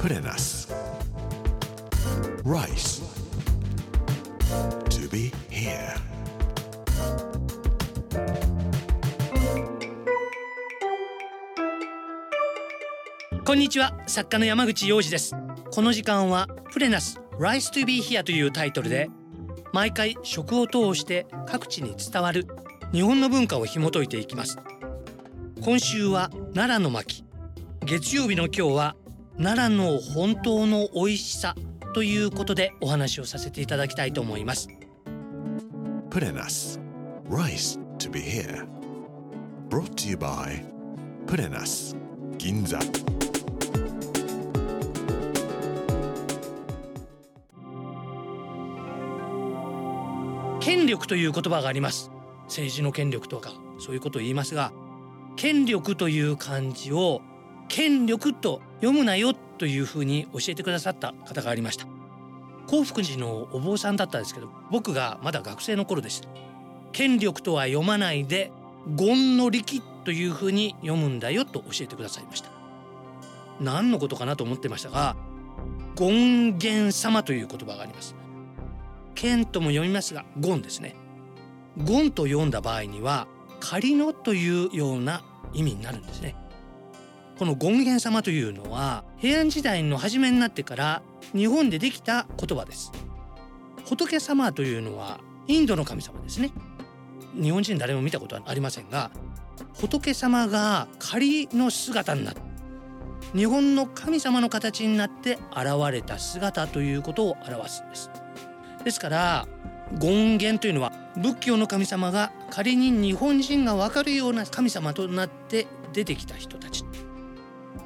プレナス Rice. To be here. こんにちは作家の山口洋二ですこの時間はプレナス Rise to be here というタイトルで毎回食を通して各地に伝わる日本の文化を紐解いていきます。今週は奈良の巻。月曜日の今日は奈良の本当の美味しさということでお話をさせていただきたいと思います。プレナス Rice to be here. Brought to you by プレナス銀座権力という言葉があります。政治の権力とかそういうことを言いますが権力という漢字を権力と読むなよというふうに教えてくださった方がありました。幸福寺のお坊さんだったんですけど僕がまだ学生の頃でした権力とは読まないで権の力というふうに読むんだよと教えてくださいました。何のことかなと思ってましたが権現様という言葉があります。剣とも読みますがゴンですね。ゴンと読んだ場合には仮のというような意味になるんですね。この権現様というのは平安時代の初めになってから日本でできた言葉です。仏様というのはインドの神様ですね。日本人誰も見たことはありませんが仏様が仮の姿になって日本の神様の形になって現れた姿ということを表すんです。ですから権現というのは仏教の神様が仮に日本人が分かるような神様となって出てきた人たち。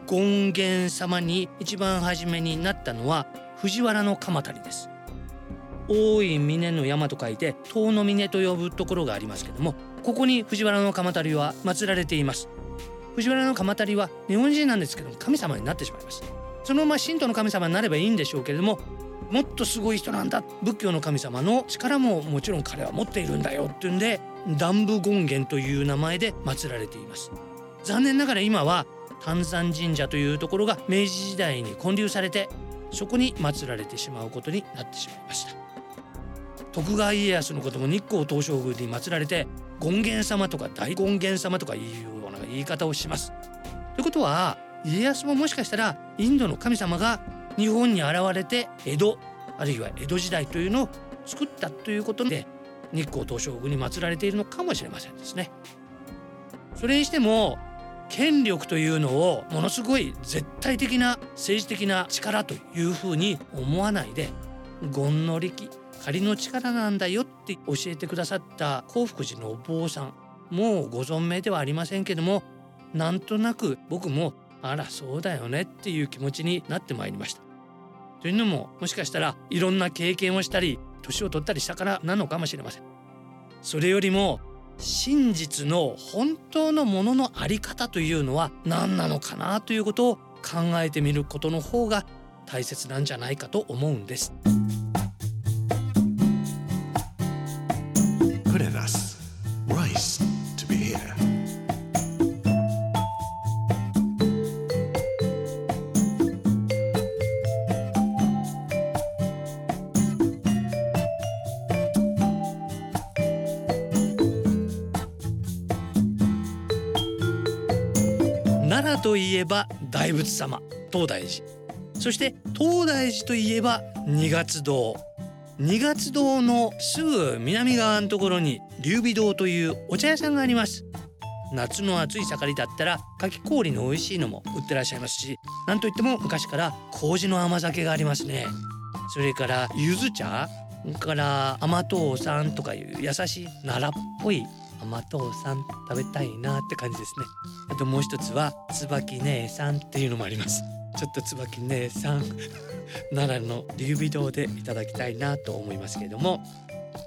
権現様に一番初めになったのは藤原の鎌足です。大い峰の山と書いて遠の峰と呼ぶところがありますけどもここに藤原の鎌足は祀られています。藤原の鎌足は日本人なんですけども神様になってしまいます。そのまま神道の神様になればいいんでしょうけれどももっとすごい人なんだ。仏教の神様の力ももちろん彼は持っているんだよっていうんで南部権現という名前で祀られています。残念ながら今は丹山神社というところが明治時代に建立されてそこに祀られてしまうことになってしまいました徳川家康のことも日光東照宮に祀られて権現様とか大権現様とかいうような言い方をしますということは家康ももしかしたらインドの神様が日本に現れて江戸あるいは江戸時代というのを作ったということで日光東照宮に祀られているのかもしれませんですね。それにしても権力というのをものすごい絶対的な政治的な力というふうに思わないで権の力仮の力なんだよって教えてくださった幸福寺のお坊さんもうご存命ではありませんけどもなんとなく僕もあらそうだよねっていう気持ちになってまいりました。というのももしかしたらいろんな経験をしたり年を取ったりしたからなのかもしれません。それよりも真実の本当のもののあり方というのは何なのかなということを考えてみることの方が大切なんじゃないかと思うんです。奈良といえば大仏様東大寺。そして東大寺といえば二月堂。二月堂のすぐ南側のところに劉備堂というお茶屋さんがあります。夏の暑い盛りだったらかき氷の美味しいのも売ってらっしゃいますしなんといっても昔から麹の甘酒がありますね。それから柚子茶から甘党さんとかいう優しい奈良っぽい甘党さん食べたいなって感じですね。あともう一つは椿姉さんっていうのもあります。ちょっと椿姉さん奈良の劉備堂でいただきたいなと思いますけれども。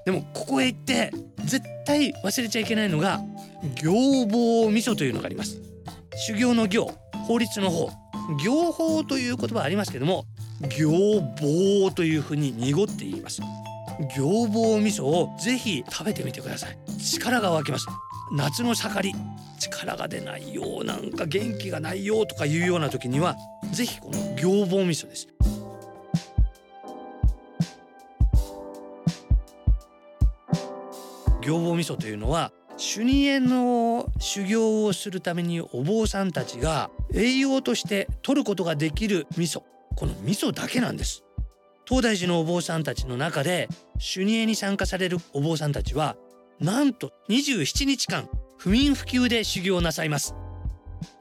でもここへ行って絶対忘れちゃいけないのが行法味噌というのがあります。修行の行法律の方行法という言葉ありますけども行法というふうに濁って言います。行法味噌をぜひ食べてみてください力が湧きます夏の盛り力が出ないよなんか元気がないよとかいうような時にはぜひこの行房味噌です行房味噌というのは修二会の修行をするためにお坊さんたちが栄養として取ることができる味噌この味噌だけなんです東大寺のお坊さんたちの中で修二会に参加されるお坊さんたちはなんと27日間不眠不休で修行なさいます。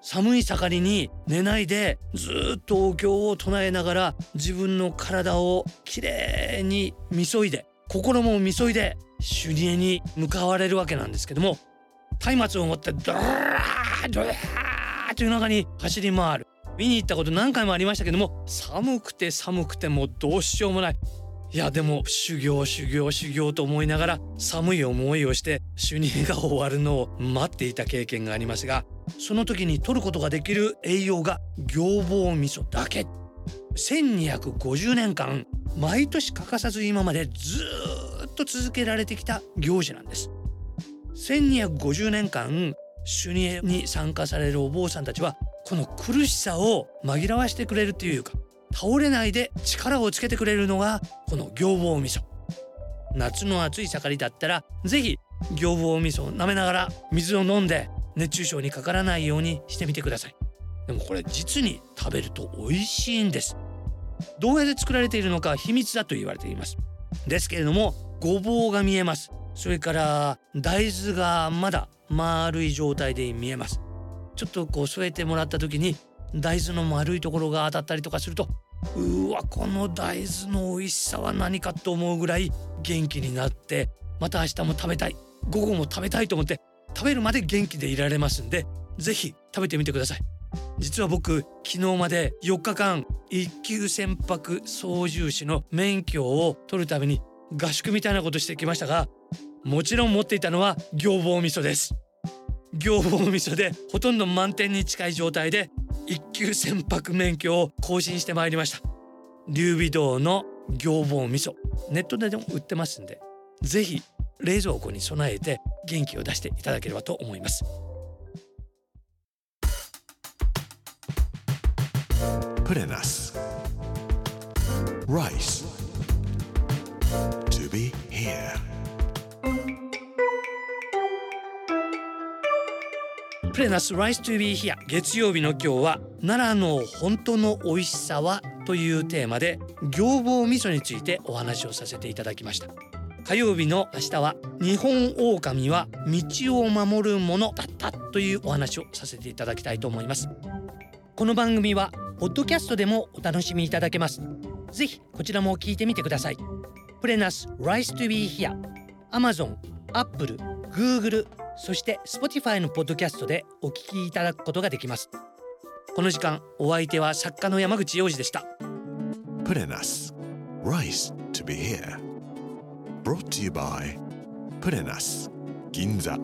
寒い盛りに寝ないでずっとお経を唱えながら自分の体をきれいにみそいで心もみそいで修二会に向かわれるわけなんですけども松明を持ってドラードラーという中に走り回る。見に行ったこと何回もありましたけども寒くて寒くてもうどうしようもない。いやでも修行修行修行と思いながら寒い思いをして修二が終わるのを待っていた経験がありますがその時に取ることができる栄養が行房味噌だけ。1250年間毎年欠かさず今までずっと続けられてきた行事なんです。1250年間主任に参加されるお坊さんたちはこの苦しさを紛らわしてくれるというか倒れないで力をつけてくれるのがこの行房味噌。夏の暑い盛りだったら是非行房味噌を舐めながら水を飲んで熱中症にかからないようにしてみてください。でもこれ実に食べると美味しいんです。どうやって作られているのか秘密だと言われています。ですけれどもごぼうが見えます。それから大豆がまだ丸い状態で見えます。ちょっとこう添えてもらった時に大豆の丸いところが当たったりとかするとうわこの大豆の美味しさは何かと思うぐらい元気になってまた明日も食べたい午後も食べたいと思って食べるまで元気でいられますんで是非食べてみてください。実は僕昨日まで4日間一級船舶操縦士の免許を取るために合宿みたいなことしてきましたがもちろん持っていたのは行房味噌です。行房味噌でほとんど満点に近い状態で一級船舶免許を更新してまいりました劉備堂の行房味噌ネットででも売ってますんでぜひ冷蔵庫に備えて元気を出していただければと思います put in us. Rice. To be here. プレナス Rice to be here. 月曜日の今日は奈良の本当の美味しさはというテーマで行房味噌についてお話をさせていただきました。火曜日の明日は日本狼は道を守るものだったというお話をさせていただきたいと思います。この番組はポッドキャストでもお楽しみいただけます。ぜひこちらも聞いてみてください。プレナス Rice to be here Amazon、Apple、Google そして Spotify のポッドキャストでお聞きいただくことができます。この時間、お相手は作家の山口洋次でした。プレナス、Rice to be here。Brought to you by プレナス、銀座。